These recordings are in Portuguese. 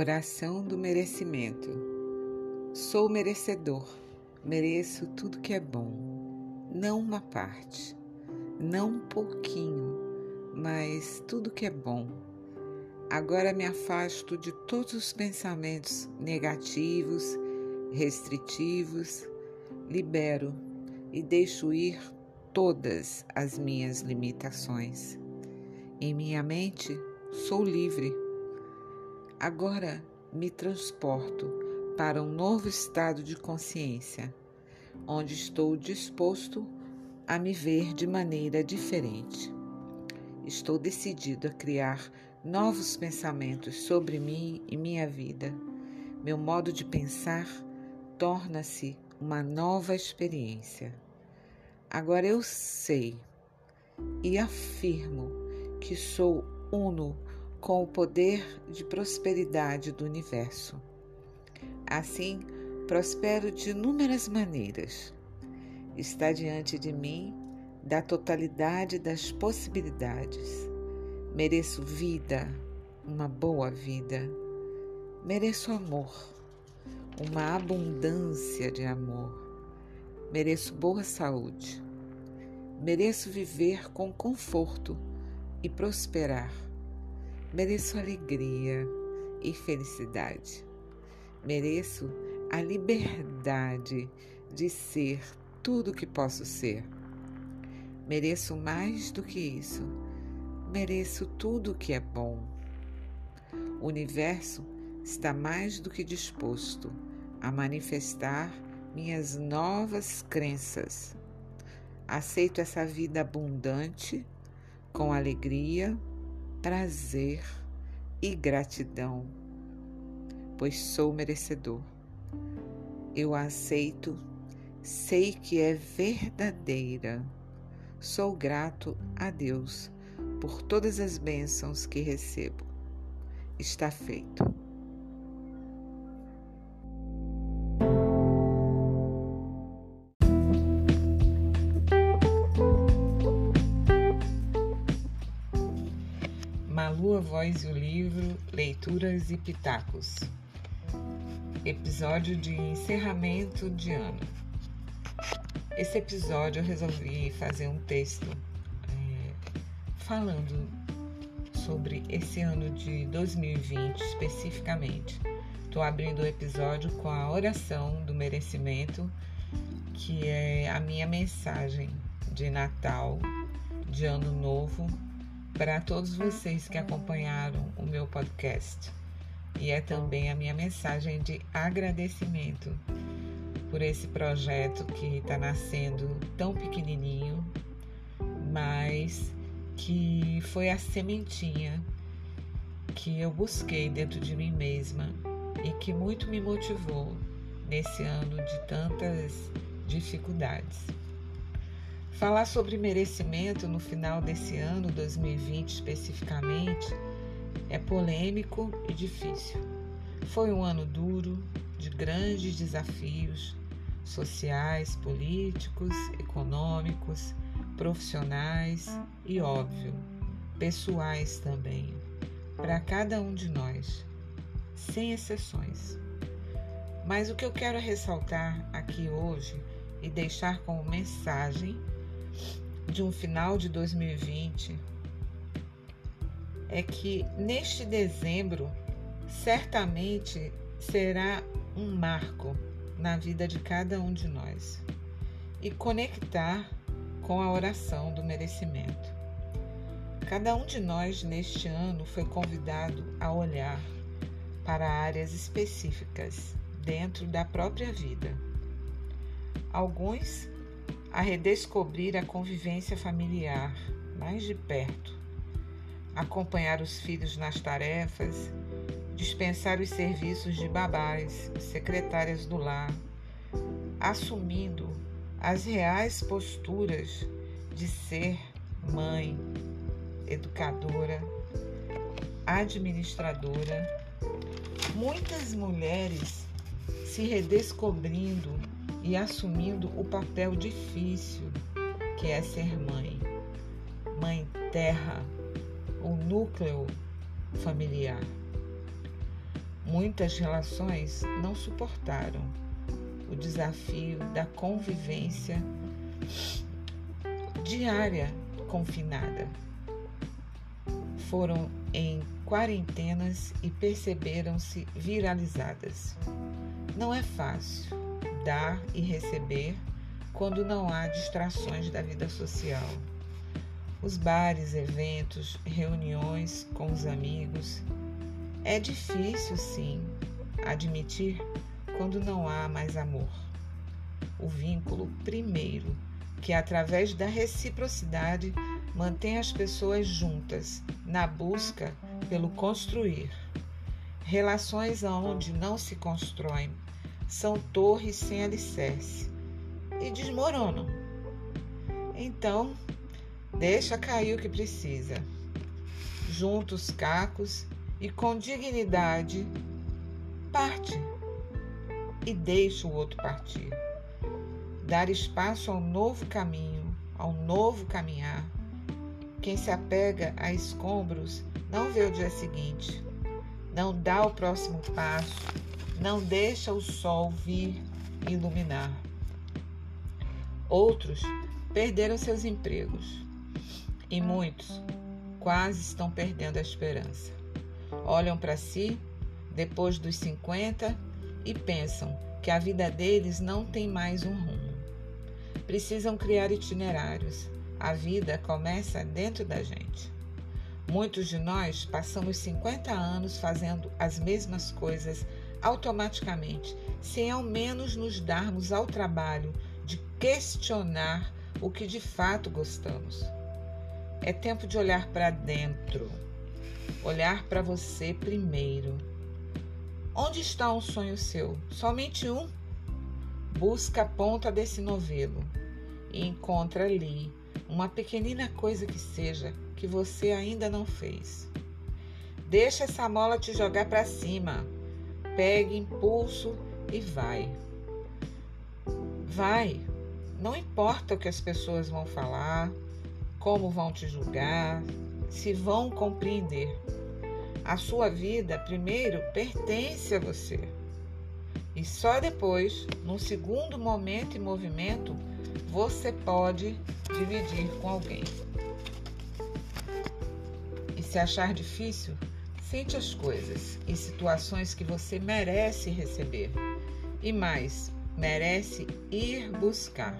Oração do merecimento. Sou merecedor, mereço tudo que é bom, não uma parte, não um pouquinho, mas tudo que é bom. Agora me afasto de todos os pensamentos negativos, restritivos, libero e deixo ir todas as minhas limitações. Em minha mente, sou livre Agora me transporto para um novo estado de consciência, onde estou disposto a me ver de maneira diferente. Estou decidido a criar novos pensamentos sobre mim e minha vida. Meu modo de pensar torna-se uma nova experiência. Agora eu sei e afirmo que sou uno com o poder de prosperidade do universo. Assim, prospero de inúmeras maneiras. Está diante de mim da totalidade das possibilidades. Mereço vida, uma boa vida. Mereço amor, uma abundância de amor. Mereço boa saúde. Mereço viver com conforto e prosperar Mereço alegria e felicidade. Mereço a liberdade de ser tudo que posso ser. Mereço mais do que isso. Mereço tudo o que é bom. O universo está mais do que disposto a manifestar minhas novas crenças. Aceito essa vida abundante com alegria prazer e gratidão, pois sou merecedor. Eu a aceito, sei que é verdadeira. Sou grato a Deus por todas as bênçãos que recebo. Está feito. Voz e o Livro, Leituras e Pitacos. Episódio de encerramento de ano. Esse episódio eu resolvi fazer um texto é, falando sobre esse ano de 2020 especificamente. Estou abrindo o episódio com a oração do merecimento, que é a minha mensagem de Natal, de Ano Novo para todos vocês que acompanharam o meu podcast. E é também a minha mensagem de agradecimento por esse projeto que está nascendo tão pequenininho, mas que foi a sementinha que eu busquei dentro de mim mesma e que muito me motivou nesse ano de tantas dificuldades. Falar sobre merecimento no final desse ano 2020 especificamente é polêmico e difícil. Foi um ano duro, de grandes desafios sociais, políticos, econômicos, profissionais e, óbvio, pessoais também, para cada um de nós, sem exceções. Mas o que eu quero ressaltar aqui hoje e deixar como mensagem de um final de 2020 é que neste dezembro certamente será um marco na vida de cada um de nós e conectar com a oração do merecimento. Cada um de nós neste ano foi convidado a olhar para áreas específicas dentro da própria vida. Alguns a redescobrir a convivência familiar mais de perto, acompanhar os filhos nas tarefas, dispensar os serviços de babás, secretárias do lar, assumindo as reais posturas de ser mãe, educadora, administradora. Muitas mulheres se redescobrindo e assumindo o papel difícil que é ser mãe. Mãe terra, o núcleo familiar. Muitas relações não suportaram o desafio da convivência diária confinada. Foram em quarentenas e perceberam-se viralizadas. Não é fácil dar e receber quando não há distrações da vida social. Os bares, eventos, reuniões com os amigos. É difícil, sim, admitir quando não há mais amor. O vínculo primeiro, que através da reciprocidade mantém as pessoas juntas na busca pelo construir. Relações onde não se constroem são torres sem alicerce e desmoronam. Então, deixa cair o que precisa. Junta os cacos e com dignidade parte e deixa o outro partir. Dar espaço ao novo caminho, ao novo caminhar. Quem se apega a escombros não vê o dia seguinte, não dá o próximo passo, não deixa o sol vir iluminar. Outros perderam seus empregos e muitos quase estão perdendo a esperança. Olham para si depois dos 50 e pensam que a vida deles não tem mais um rumo. Precisam criar itinerários. A vida começa dentro da gente. Muitos de nós passamos 50 anos fazendo as mesmas coisas automaticamente, sem ao menos nos darmos ao trabalho de questionar o que de fato gostamos. É tempo de olhar para dentro, olhar para você primeiro Onde está um sonho seu? Somente um? Busca a ponta desse novelo e encontra ali uma pequenina coisa que seja que você ainda não fez. Deixa essa mola te jogar para cima. Pegue impulso e vai. Vai. Não importa o que as pessoas vão falar, como vão te julgar, se vão compreender. A sua vida, primeiro, pertence a você. E só depois, num segundo momento e movimento, você pode dividir com alguém. E se achar difícil, sente as coisas e situações que você merece receber. E mais, merece ir buscar.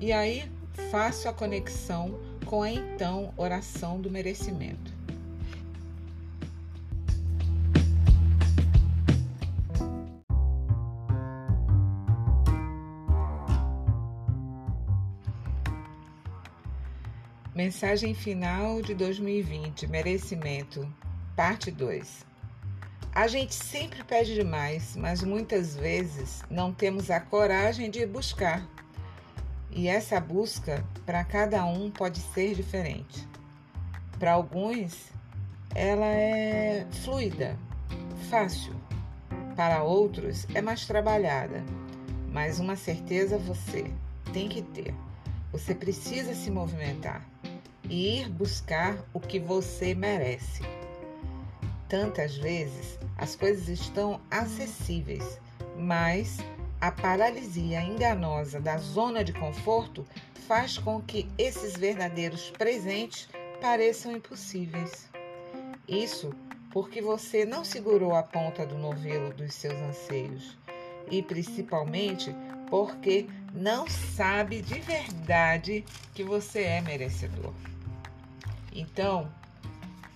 E aí, faço a conexão com a então oração do merecimento. Mensagem final de 2020, merecimento, parte 2. A gente sempre pede demais, mas muitas vezes não temos a coragem de buscar. E essa busca, para cada um, pode ser diferente. Para alguns, ela é fluida, fácil. Para outros, é mais trabalhada. Mas uma certeza você tem que ter: você precisa se movimentar e ir buscar o que você merece. Tantas vezes as coisas estão acessíveis, mas a paralisia enganosa da zona de conforto faz com que esses verdadeiros presentes pareçam impossíveis. Isso porque você não segurou a ponta do novelo dos seus anseios e principalmente porque não sabe de verdade que você é merecedor. Então,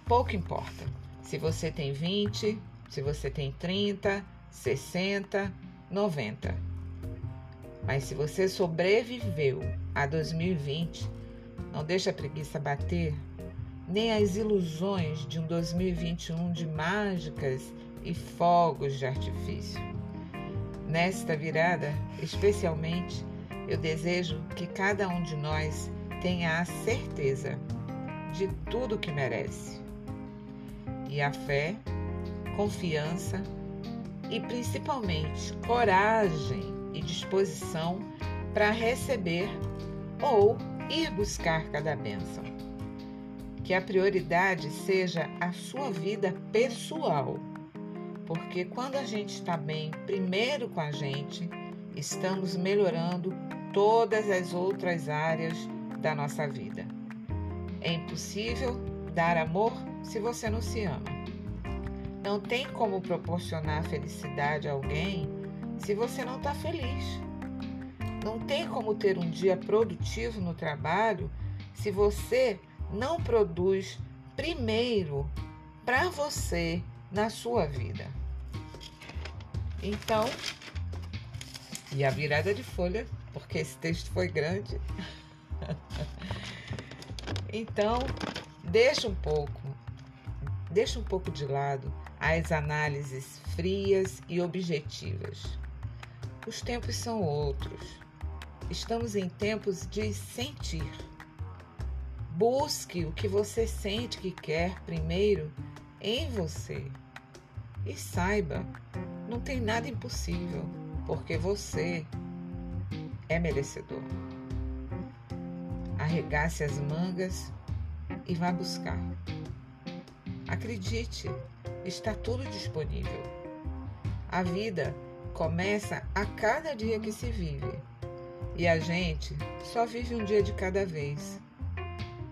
pouco importa se você tem 20, se você tem 30, 60, 90. Mas se você sobreviveu a 2020, não deixa a preguiça bater, nem as ilusões de um 2021 de mágicas e fogos de artifício. Nesta virada, especialmente, eu desejo que cada um de nós tenha a certeza de tudo que merece. E a fé, confiança e principalmente coragem e disposição para receber ou ir buscar cada bênção. Que a prioridade seja a sua vida pessoal, Porque quando a gente está bem, primeiro com a gente, estamos melhorando todas as outras áreas da nossa vida. É impossível dar amor se você não se ama. Não tem como proporcionar felicidade a alguém se você não está feliz. Não tem como ter um dia produtivo no trabalho se você não produz primeiro para você na sua vida. Então, e a virada de folha, porque esse texto foi grande. então, deixa um pouco, deixa um pouco de lado as análises frias e objetivas. Os tempos são outros. Estamos em tempos de sentir. Busque o que você sente que quer primeiro em você. E saiba, não tem nada impossível, porque você é merecedor. Arregace as mangas e vá buscar. Acredite, está tudo disponível. A vida começa a cada dia que se vive e a gente só vive um dia de cada vez.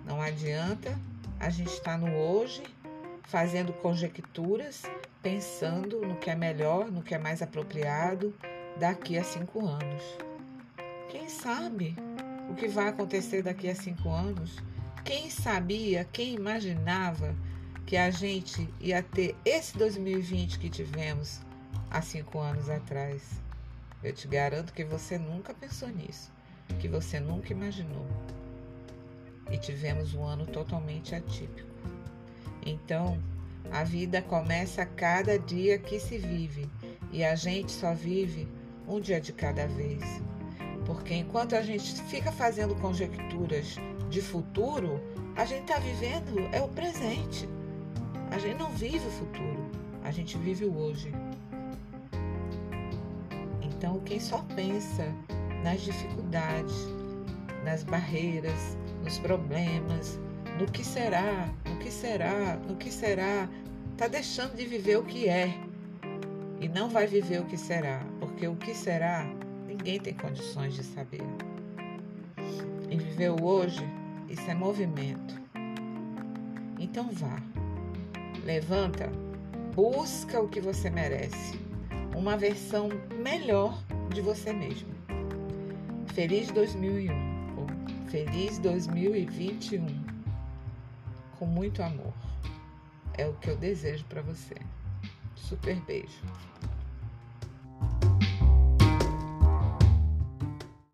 Não adianta a gente estar no hoje fazendo conjecturas, pensando no que é melhor, no que é mais apropriado daqui a cinco anos. Quem sabe o que vai acontecer daqui a cinco anos? Quem sabia, quem imaginava que a gente ia ter esse 2020 que tivemos há cinco anos atrás. Eu te garanto que você nunca pensou nisso, que você nunca imaginou. E tivemos um ano totalmente atípico. Então, a vida começa a cada dia que se vive e a gente só vive um dia de cada vez. Porque enquanto a gente fica fazendo conjecturas de futuro, a gente está vivendo é o presente. A gente não vive o futuro, a gente vive o hoje. Então, quem só pensa nas dificuldades, nas barreiras, nos problemas, no que será, no que será, no que será, está deixando de viver o que é e não vai viver o que será, porque o que será ninguém tem condições de saber. E viver o hoje, isso é movimento. Então vá. Levanta, busca o que você merece, uma versão melhor de você mesmo. Feliz 2001, ou feliz 2021, com muito amor. É o que eu desejo para você. Super beijo.